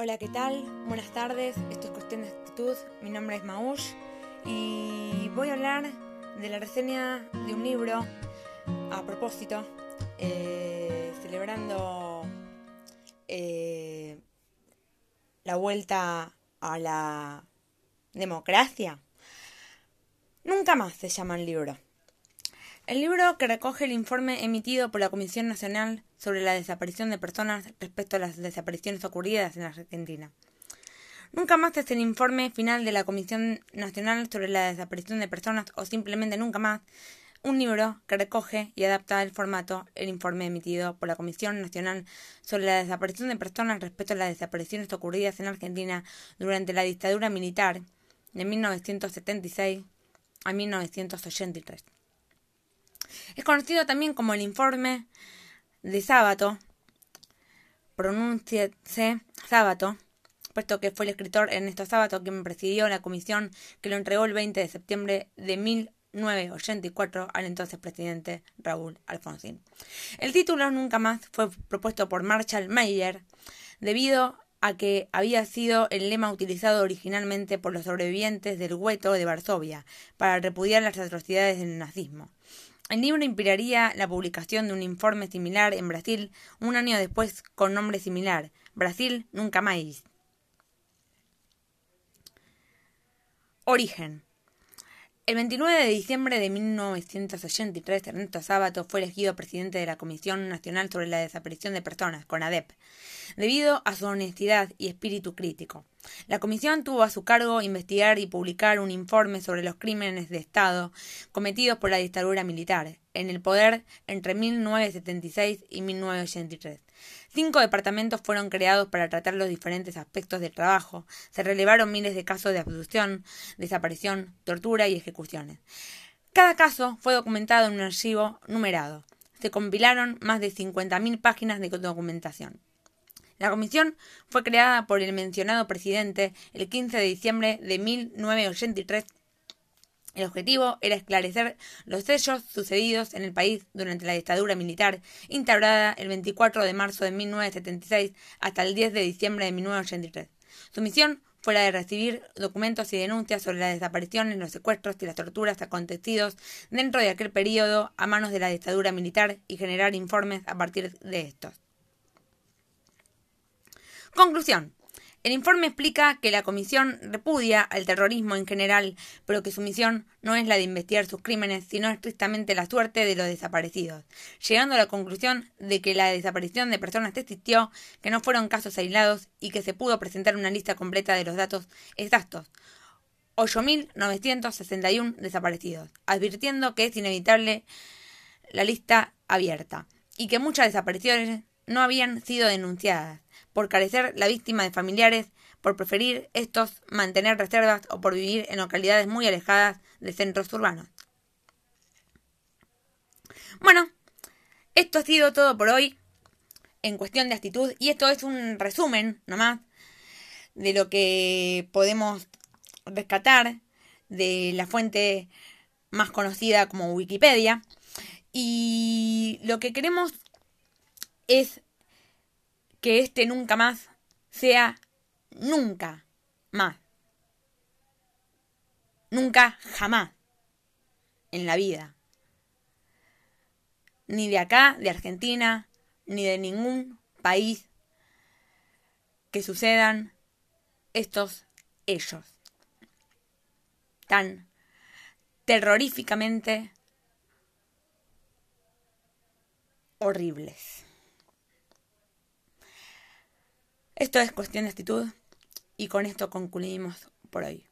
Hola, ¿qué tal? Buenas tardes, esto es Cuestión de Actitud, mi nombre es Maush y voy a hablar de la reseña de un libro a propósito, eh, celebrando eh, la vuelta a la democracia. Nunca más se llama el libro. El libro que recoge el informe emitido por la Comisión Nacional sobre la desaparición de personas respecto a las desapariciones ocurridas en la Argentina. Nunca más es el informe final de la Comisión Nacional sobre la desaparición de personas o simplemente nunca más un libro que recoge y adapta el formato el informe emitido por la Comisión Nacional sobre la desaparición de personas respecto a las desapariciones ocurridas en Argentina durante la dictadura militar de 1976 a 1983. Es conocido también como el informe de Sábato, pronúnciese Sábato, puesto que fue el escritor Ernesto Sábato quien presidió la comisión que lo entregó el 20 de septiembre de 1984 al entonces presidente Raúl Alfonsín. El título nunca más fue propuesto por Marshall Mayer debido a que había sido el lema utilizado originalmente por los sobrevivientes del gueto de Varsovia para repudiar las atrocidades del nazismo. El libro inspiraría la publicación de un informe similar en Brasil un año después con nombre similar, Brasil Nunca Más. Origen. El 29 de diciembre de 1983, Ernesto Sábato fue elegido presidente de la Comisión Nacional sobre la Desaparición de Personas, CONADEP, debido a su honestidad y espíritu crítico. La comisión tuvo a su cargo investigar y publicar un informe sobre los crímenes de Estado cometidos por la dictadura militar en el poder entre 1976 y 1983. Cinco departamentos fueron creados para tratar los diferentes aspectos del trabajo. Se relevaron miles de casos de abducción, desaparición, tortura y ejecuciones. Cada caso fue documentado en un archivo numerado. Se compilaron más de 50.000 páginas de documentación. La comisión fue creada por el mencionado presidente el 15 de diciembre de 1983 el objetivo era esclarecer los hechos sucedidos en el país durante la dictadura militar, instaurada el 24 de marzo de 1976 hasta el 10 de diciembre de 1983. Su misión fue la de recibir documentos y denuncias sobre las desapariciones, los secuestros y las torturas acontecidos dentro de aquel periodo a manos de la dictadura militar y generar informes a partir de estos. Conclusión. El informe explica que la Comisión repudia al terrorismo en general, pero que su misión no es la de investigar sus crímenes, sino estrictamente la suerte de los desaparecidos, llegando a la conclusión de que la desaparición de personas existió, que no fueron casos aislados y que se pudo presentar una lista completa de los datos exactos. 8.961 desaparecidos, advirtiendo que es inevitable la lista abierta y que muchas desapariciones no habían sido denunciadas por carecer la víctima de familiares, por preferir estos mantener reservas o por vivir en localidades muy alejadas de centros urbanos. Bueno, esto ha sido todo por hoy en cuestión de actitud y esto es un resumen nomás de lo que podemos rescatar de la fuente más conocida como Wikipedia y lo que queremos es que este nunca más sea nunca más. Nunca jamás en la vida. Ni de acá, de Argentina, ni de ningún país que sucedan estos ellos tan terroríficamente horribles. Esto es cuestión de actitud y con esto concluimos por hoy.